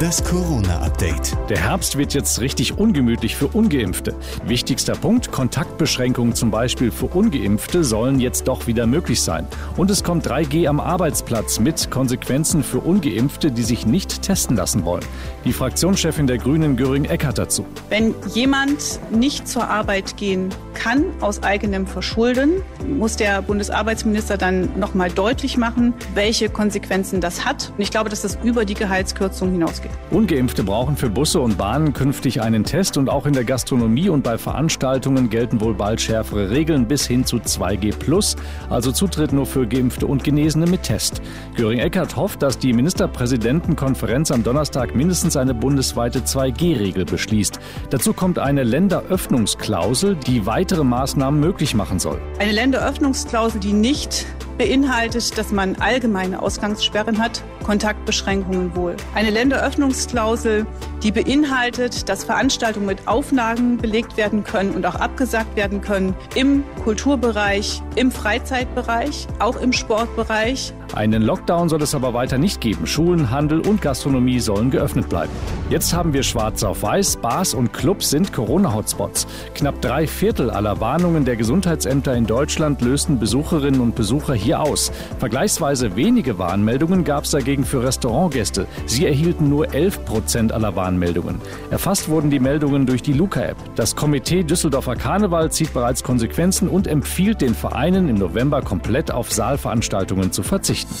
Das Corona-Update. Der Herbst wird jetzt richtig ungemütlich für Ungeimpfte. Wichtigster Punkt, Kontaktbeschränkungen zum Beispiel für Ungeimpfte sollen jetzt doch wieder möglich sein. Und es kommt 3G am Arbeitsplatz mit Konsequenzen für Ungeimpfte, die sich nicht testen lassen wollen. Die Fraktionschefin der Grünen Göring Eckert dazu. Wenn jemand nicht zur Arbeit gehen kann aus eigenem Verschulden, muss der Bundesarbeitsminister dann noch mal deutlich machen, welche Konsequenzen das hat. Und ich glaube, dass das über die Gehaltskürzung hinausgeht. Ungeimpfte brauchen für Busse und Bahnen künftig einen Test und auch in der Gastronomie und bei Veranstaltungen gelten wohl bald schärfere Regeln bis hin zu 2G+, also Zutritt nur für Geimpfte und Genesene mit Test. Göring-Eckardt hofft, dass die Ministerpräsidentenkonferenz am Donnerstag mindestens eine bundesweite 2G-Regel beschließt. Dazu kommt eine Länderöffnungsklausel, die weitere Maßnahmen möglich machen soll. Eine Länderöffnungsklausel, die nicht beinhaltet, dass man allgemeine Ausgangssperren hat, Kontaktbeschränkungen wohl. Eine Länderöffnungsklausel, die beinhaltet, dass Veranstaltungen mit Auflagen belegt werden können und auch abgesagt werden können im Kulturbereich, im Freizeitbereich, auch im Sportbereich. Einen Lockdown soll es aber weiter nicht geben. Schulen, Handel und Gastronomie sollen geöffnet bleiben. Jetzt haben wir schwarz auf weiß. Bars und Clubs sind Corona-Hotspots. Knapp drei Viertel aller Warnungen der Gesundheitsämter in Deutschland lösten Besucherinnen und Besucher hier aus. Vergleichsweise wenige Warnmeldungen gab es dagegen für Restaurantgäste. Sie erhielten nur 11 Prozent aller Warnmeldungen. Erfasst wurden die Meldungen durch die Luca-App. Das Komitee Düsseldorfer Karneval zieht bereits Konsequenzen und empfiehlt den Vereinen im November komplett auf Saalveranstaltungen zu verzichten.